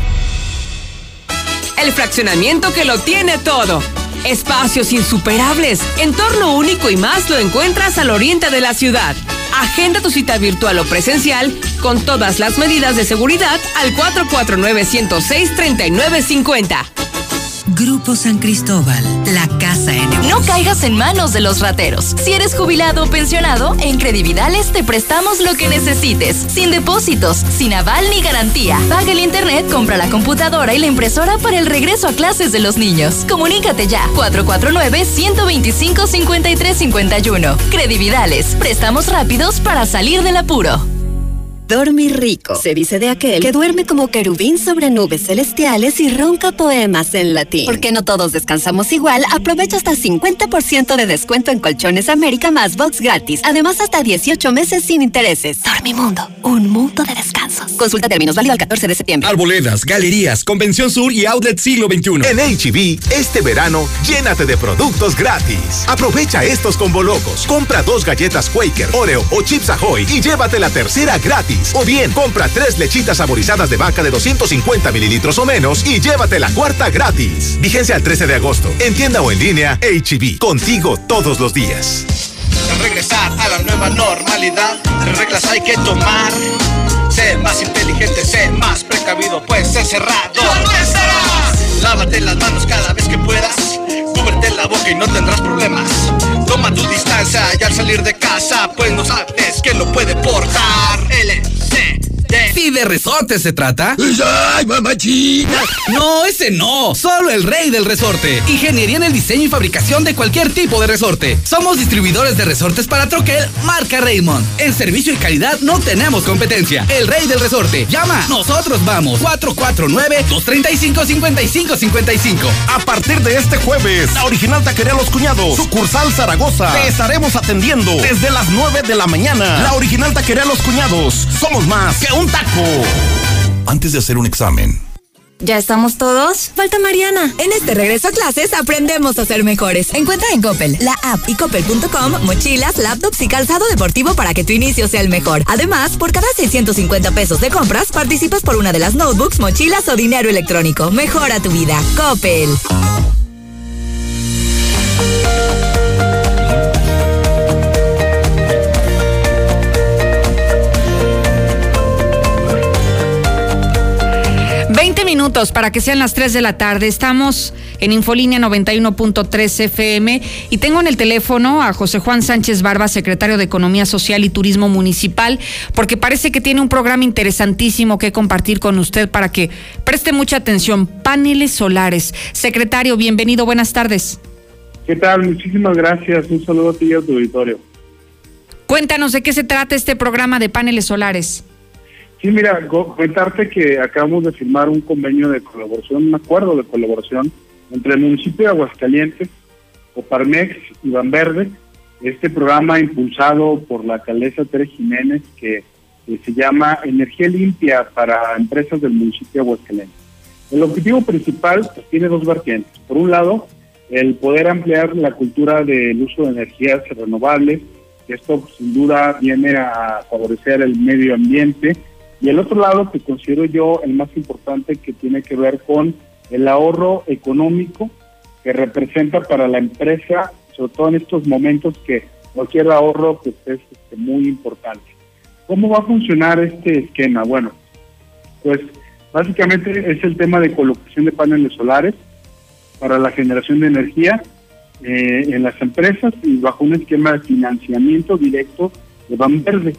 El fraccionamiento que lo tiene todo. Espacios insuperables, entorno único y más lo encuentras al oriente de la ciudad. Agenda tu cita virtual o presencial con todas las medidas de seguridad al 449-106-3950. Grupo San Cristóbal, la casa en No caigas en manos de los rateros. Si eres jubilado o pensionado, en Credividales te prestamos lo que necesites, sin depósitos, sin aval ni garantía. Paga el internet, compra la computadora y la impresora para el regreso a clases de los niños. Comunícate ya, 449-125-5351. Credividales, préstamos rápidos para salir del apuro. Dormir rico. Se dice de aquel que duerme como querubín sobre nubes celestiales y ronca poemas en latín. Porque no todos descansamos igual, aprovecha hasta 50% de descuento en Colchones América más box gratis. Además, hasta 18 meses sin intereses. Dormimundo, un mundo de descansos. Consulta términos válido al 14 de septiembre. Arboledas, galerías, Convención Sur y Outlet Siglo XXI. En HB, este verano, llénate de productos gratis. Aprovecha estos combo locos. Compra dos galletas Quaker, Oreo o Chips Ahoy y llévate la tercera gratis. O bien, compra tres lechitas saborizadas de vaca de 250 mililitros o menos y llévate la cuarta gratis. Vigencia al 13 de agosto. En tienda o en línea, HB. Contigo todos los días. regresar a la nueva normalidad. Reglas hay que tomar. Sé más inteligente, sé más precavido, pues encerrado. Lávate las manos cada vez que puedas. Cúbrete la boca y no tendrás problemas. Toma tu distancia y al salir de casa, pues no sabes quién lo puede portar. ¿Sí de resorte se trata? ¡Ay, mamachita! No, ese no. Solo el rey del resorte. Ingeniería en el diseño y fabricación de cualquier tipo de resorte. Somos distribuidores de resortes para troquel, marca Raymond. En servicio y calidad no tenemos competencia. El rey del resorte. Llama. Nosotros vamos. 449-235-5555. A partir de este jueves, la original taquería Los Cuñados, sucursal Zaragoza. Te estaremos atendiendo desde las 9 de la mañana. La original taquería Los Cuñados. Somos más que un taco. Antes de hacer un examen, ¿Ya estamos todos? Falta Mariana. En este regreso a clases aprendemos a ser mejores. Encuentra en Coppel, la app y coppel.com mochilas, laptops y calzado deportivo para que tu inicio sea el mejor. Además, por cada 650 pesos de compras, participas por una de las notebooks, mochilas o dinero electrónico. Mejora tu vida. Coppel. Minutos para que sean las 3 de la tarde. Estamos en Infolínea 91.3 FM y tengo en el teléfono a José Juan Sánchez Barba, secretario de Economía Social y Turismo Municipal, porque parece que tiene un programa interesantísimo que compartir con usted para que preste mucha atención. Paneles solares. Secretario, bienvenido, buenas tardes. ¿Qué tal? Muchísimas gracias. Un saludo a ti y a tu auditorio. Cuéntanos de qué se trata este programa de paneles solares. Sí, mira, comentarte que acabamos de firmar un convenio de colaboración, un acuerdo de colaboración entre el municipio de Aguascalientes, Coparmex y Banverde, este programa impulsado por la alcaldesa Tere Jiménez que, que se llama Energía Limpia para empresas del municipio de Aguascalientes. El objetivo principal pues, tiene dos vertientes. Por un lado, el poder ampliar la cultura del uso de energías renovables, esto pues, sin duda viene a favorecer el medio ambiente, y el otro lado que considero yo el más importante que tiene que ver con el ahorro económico que representa para la empresa, sobre todo en estos momentos que cualquier ahorro pues, es este, muy importante. ¿Cómo va a funcionar este esquema? Bueno, pues básicamente es el tema de colocación de paneles solares para la generación de energía eh, en las empresas y bajo un esquema de financiamiento directo de Ban Verde.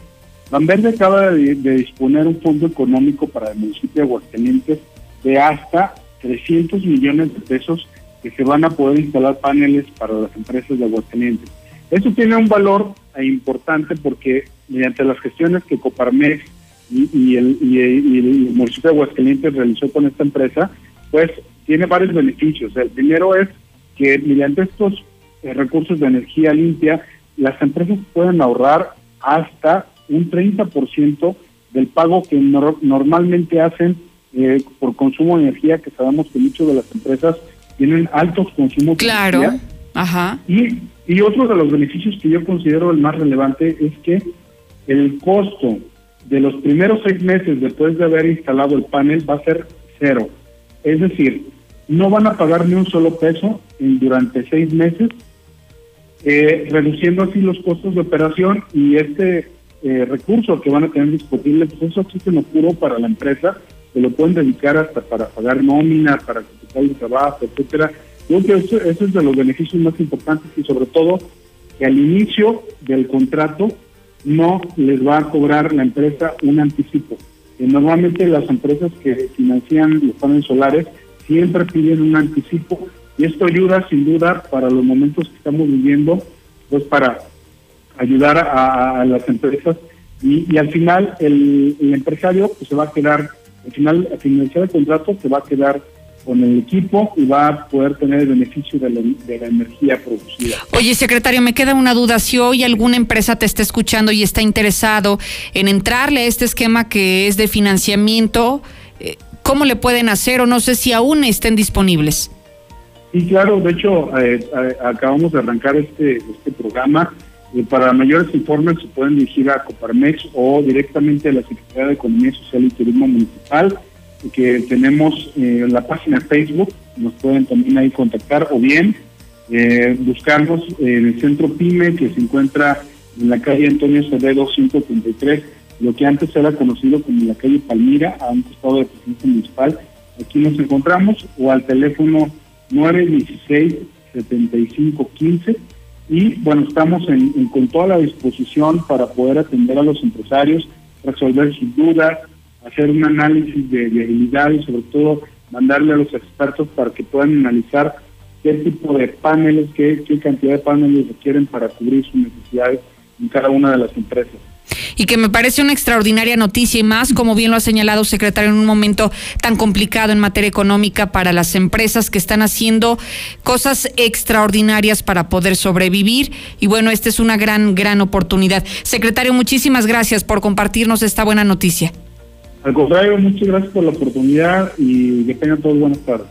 Banverde acaba de, disponer un fondo económico para el municipio de Aguascalientes de hasta 300 millones de pesos que se van a poder instalar paneles para las empresas de Aguascalientes. Eso tiene un valor importante porque mediante las gestiones que Coparmex y, el, municipio de Aguascalientes realizó con esta empresa, pues tiene varios beneficios. El primero es que mediante estos eh, recursos de energía limpia, las empresas pueden ahorrar hasta un 30% del pago que normalmente hacen eh, por consumo de energía, que sabemos que muchas de las empresas tienen altos consumos claro. de energía. Ajá. Y, y otro de los beneficios que yo considero el más relevante es que el costo de los primeros seis meses después de haber instalado el panel va a ser cero. Es decir, no van a pagar ni un solo peso durante seis meses, eh, reduciendo así los costos de operación y este eh, que van a tener disponibles, pues eso existe puro para la empresa, que lo pueden dedicar hasta para pagar nómina, para capital de trabajo, etcétera. Yo creo que eso, eso, es de los beneficios más importantes y sobre todo que al inicio del contrato no les va a cobrar la empresa un anticipo. Que normalmente las empresas que financian los paneles solares siempre piden un anticipo y esto ayuda sin duda para los momentos que estamos viviendo, pues para ayudar a, las empresas y, al final el, empresario pues, se va a quedar, al final, al finalizar el contrato, se va a quedar con el equipo y va a poder tener el beneficio de la, de la, energía producida. Oye, secretario, me queda una duda. Si hoy alguna empresa te está escuchando y está interesado en entrarle a este esquema que es de financiamiento, eh, ¿cómo le pueden hacer o no sé si aún estén disponibles? Sí, claro. De hecho, eh, eh, acabamos de arrancar este, este programa para mayores informes se pueden dirigir a Coparmex o directamente a la Secretaría de Economía Social y Turismo Municipal, que tenemos eh, la página Facebook, nos pueden también ahí contactar o bien eh, buscarnos en el centro PYME que se encuentra en la calle Antonio Acevedo 133, lo que antes era conocido como la calle Palmira, a un costado de presidencia municipal. Aquí nos encontramos o al teléfono 916 7515 y bueno, estamos en, con toda la disposición para poder atender a los empresarios, resolver sus dudas, hacer un análisis de viabilidad y sobre todo mandarle a los expertos para que puedan analizar qué tipo de paneles, qué, qué cantidad de paneles requieren para cubrir sus necesidades en cada una de las empresas y que me parece una extraordinaria noticia y más, como bien lo ha señalado secretario, en un momento tan complicado en materia económica para las empresas que están haciendo cosas extraordinarias para poder sobrevivir. Y bueno, esta es una gran, gran oportunidad. Secretario, muchísimas gracias por compartirnos esta buena noticia. Al contrario, muchas gracias por la oportunidad y que tengan todos buenas tardes.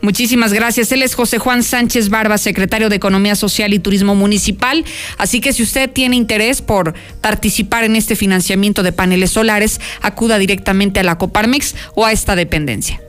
Muchísimas gracias. Él es José Juan Sánchez Barba, secretario de Economía Social y Turismo Municipal. Así que si usted tiene interés por participar en este financiamiento de paneles solares, acuda directamente a la Coparmex o a esta dependencia.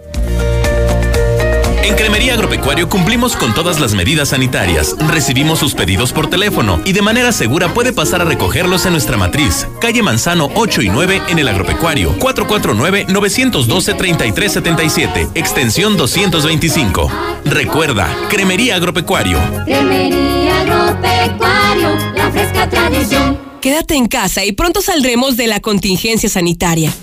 En Cremería Agropecuario cumplimos con todas las medidas sanitarias. Recibimos sus pedidos por teléfono y de manera segura puede pasar a recogerlos en nuestra matriz. Calle Manzano 8 y 9 en el Agropecuario. 449-912-3377. Extensión 225. Recuerda, Cremería Agropecuario. Cremería Agropecuario, la fresca tradición. Quédate en casa y pronto saldremos de la contingencia sanitaria.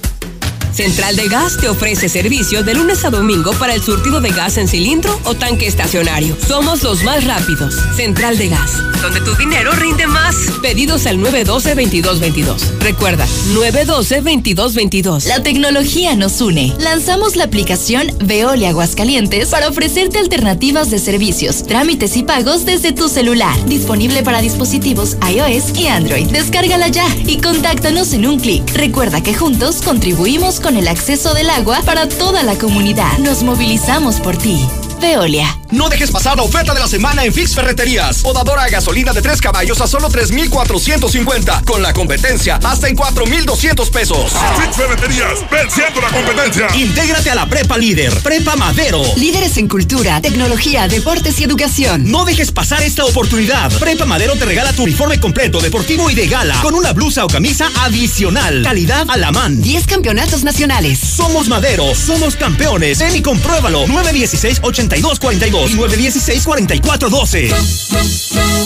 Central de Gas te ofrece servicio de lunes a domingo para el surtido de gas en cilindro o tanque estacionario. Somos los más rápidos. Central de Gas, donde tu dinero rinde más. Pedidos al 912-2222. Recuerda, 912-2222. La tecnología nos une. Lanzamos la aplicación Veolia Aguascalientes para ofrecerte alternativas de servicios, trámites y pagos desde tu celular. Disponible para dispositivos iOS y Android. Descárgala ya y contáctanos en un clic. Recuerda que juntos contribuimos con el acceso del agua para toda la comunidad. Nos movilizamos por ti. Veolia. No dejes pasar la oferta de la semana en Fix Ferreterías. Podadora a gasolina de 3 caballos a solo 3,450. Con la competencia hasta en 4,200 pesos. Fix Ferreterías, venciendo la competencia. Intégrate a la Prepa Líder. Prepa Madero. Líderes en cultura, tecnología, deportes y educación. No dejes pasar esta oportunidad. Prepa Madero te regala tu uniforme completo, deportivo y de gala. Con una blusa o camisa adicional. Calidad a la man. 10 campeonatos nacionales. Somos Madero. Somos campeones. Ven y compruébalo. 916 8242 y 916 4412.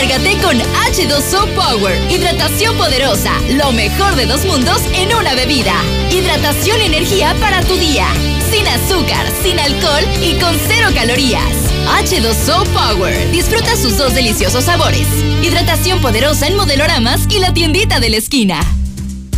Recárgate con H2O Power. Hidratación poderosa. Lo mejor de dos mundos en una bebida. Hidratación y energía para tu día. Sin azúcar, sin alcohol y con cero calorías. H2O Power. Disfruta sus dos deliciosos sabores. Hidratación poderosa en modeloramas y la tiendita de la esquina.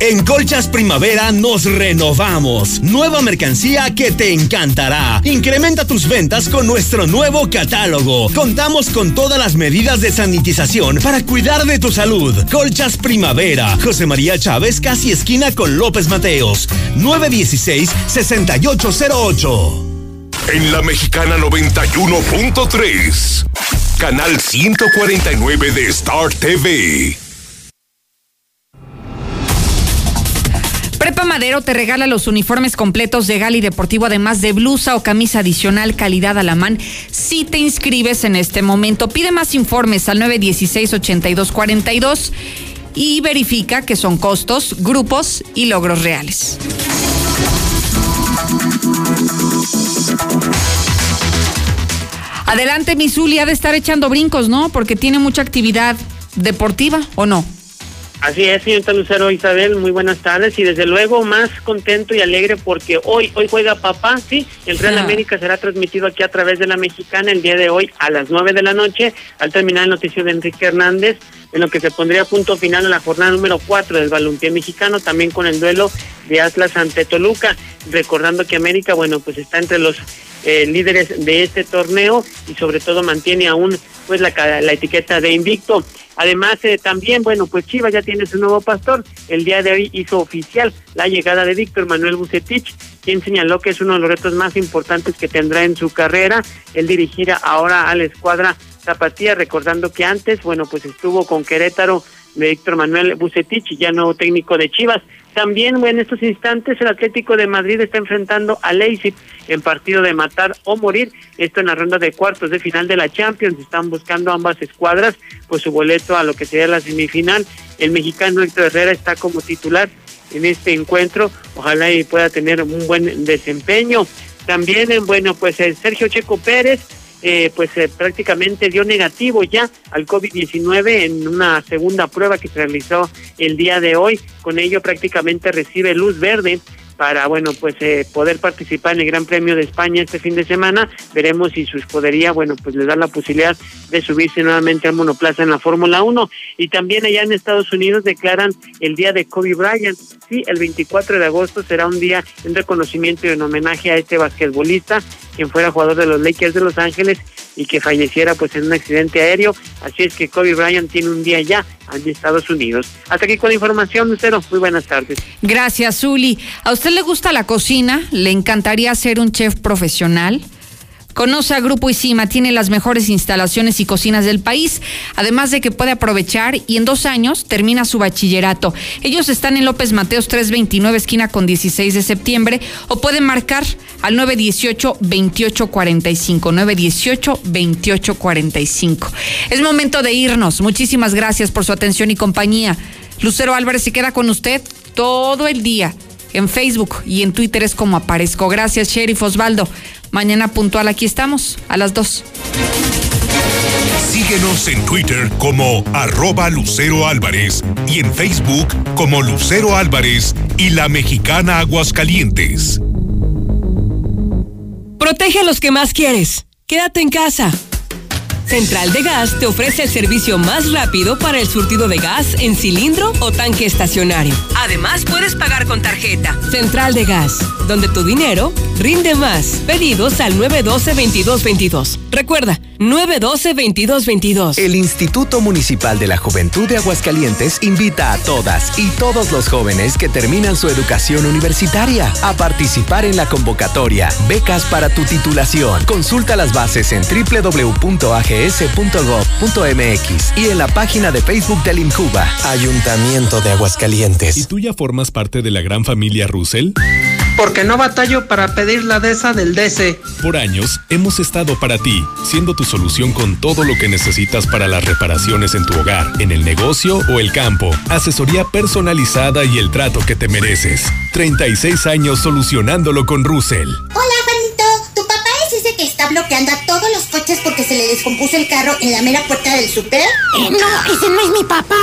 En Colchas Primavera nos renovamos. Nueva mercancía que te encantará. Incrementa tus ventas con nuestro nuevo catálogo. Contamos con todas las medidas de sanitización para cuidar de tu salud. Colchas Primavera. José María Chávez, casi esquina con López Mateos. 916-6808. En la Mexicana 91.3. Canal 149 de Star TV. Prepa Madero te regala los uniformes completos de Gali Deportivo, además de blusa o camisa adicional calidad a la man. Si te inscribes en este momento, pide más informes al 916-8242 y verifica que son costos, grupos y logros reales. Adelante, Misuli, ha de estar echando brincos, ¿no? Porque tiene mucha actividad deportiva, ¿o no? Así es, señorita Lucero Isabel, muy buenas tardes y desde luego más contento y alegre porque hoy hoy juega papá, sí, el Real. América será transmitido aquí a través de la Mexicana el día de hoy a las 9 de la noche al terminar el noticiero de Enrique Hernández, en lo que se pondría punto final a la jornada número 4 del balompié mexicano, también con el duelo de Atlas ante Toluca, recordando que América, bueno, pues está entre los eh, líderes de este torneo y sobre todo mantiene aún pues la, la etiqueta de invicto. Además, eh, también, bueno, pues Chivas ya tiene su nuevo pastor. El día de hoy hizo oficial la llegada de Víctor Manuel Bucetich, quien señaló que es uno de los retos más importantes que tendrá en su carrera. Él dirigirá ahora a la escuadra Zapatía, recordando que antes, bueno, pues estuvo con Querétaro de Víctor Manuel Bucetich, ya nuevo técnico de Chivas. También en estos instantes el Atlético de Madrid está enfrentando a Leipzig en partido de matar o morir. Esto en la ronda de cuartos de final de la Champions. Están buscando ambas escuadras pues su boleto a lo que sería la semifinal. El mexicano Héctor Herrera está como titular en este encuentro. Ojalá y pueda tener un buen desempeño. También, eh, bueno, pues el Sergio Checo Pérez eh, pues eh, prácticamente dio negativo ya al COVID-19 en una segunda prueba que se realizó el día de hoy. Con ello prácticamente recibe luz verde para, bueno, pues eh, poder participar en el Gran Premio de España este fin de semana. Veremos si su escudería, bueno, pues le da la posibilidad de subirse nuevamente al monoplaza en la Fórmula 1. Y también allá en Estados Unidos declaran el día de Kobe Bryant. Sí, el 24 de agosto será un día en reconocimiento y en homenaje a este basquetbolista, quien fuera jugador de los Lakers de Los Ángeles y que falleciera pues en un accidente aéreo. Así es que Kobe Bryant tiene un día ya en Estados Unidos. Hasta aquí con la información, Lucero. Muy buenas tardes. Gracias, Zuli. ¿A usted le gusta la cocina? ¿Le encantaría ser un chef profesional? Conoce a Grupo Isima, tiene las mejores instalaciones y cocinas del país, además de que puede aprovechar y en dos años termina su bachillerato. Ellos están en López Mateos 329, esquina con 16 de septiembre, o pueden marcar al 918-2845, 918-2845. Es momento de irnos. Muchísimas gracias por su atención y compañía. Lucero Álvarez se queda con usted todo el día. En Facebook y en Twitter es como aparezco. Gracias, Sheriff Osvaldo. Mañana puntual aquí estamos, a las 2. Síguenos en Twitter como arroba Lucero Álvarez y en Facebook como Lucero Álvarez y la mexicana Aguascalientes. Protege a los que más quieres. Quédate en casa. Central de Gas te ofrece el servicio más rápido para el surtido de gas en cilindro o tanque estacionario. Además, puedes pagar con tarjeta. Central de Gas, donde tu dinero rinde más. Pedidos al 912-2222. Recuerda, 912-2222. El Instituto Municipal de la Juventud de Aguascalientes invita a todas y todos los jóvenes que terminan su educación universitaria a participar en la convocatoria Becas para tu titulación. Consulta las bases en www.ag ags.gov.mx y en la página de Facebook del INCUBA. Ayuntamiento de Aguascalientes. ¿Y tú ya formas parte de la gran familia Russell? Porque no batallo para pedir la DESA del DC. Por años hemos estado para ti, siendo tu solución con todo lo que necesitas para las reparaciones en tu hogar, en el negocio o el campo. Asesoría personalizada y el trato que te mereces. 36 años solucionándolo con Russell. Hola, Juanito. ¿Tu papá es ese que está bloqueando a todos los coches porque se le descompuso el carro en la mera puerta del súper? Eh, no, ese no es mi papá.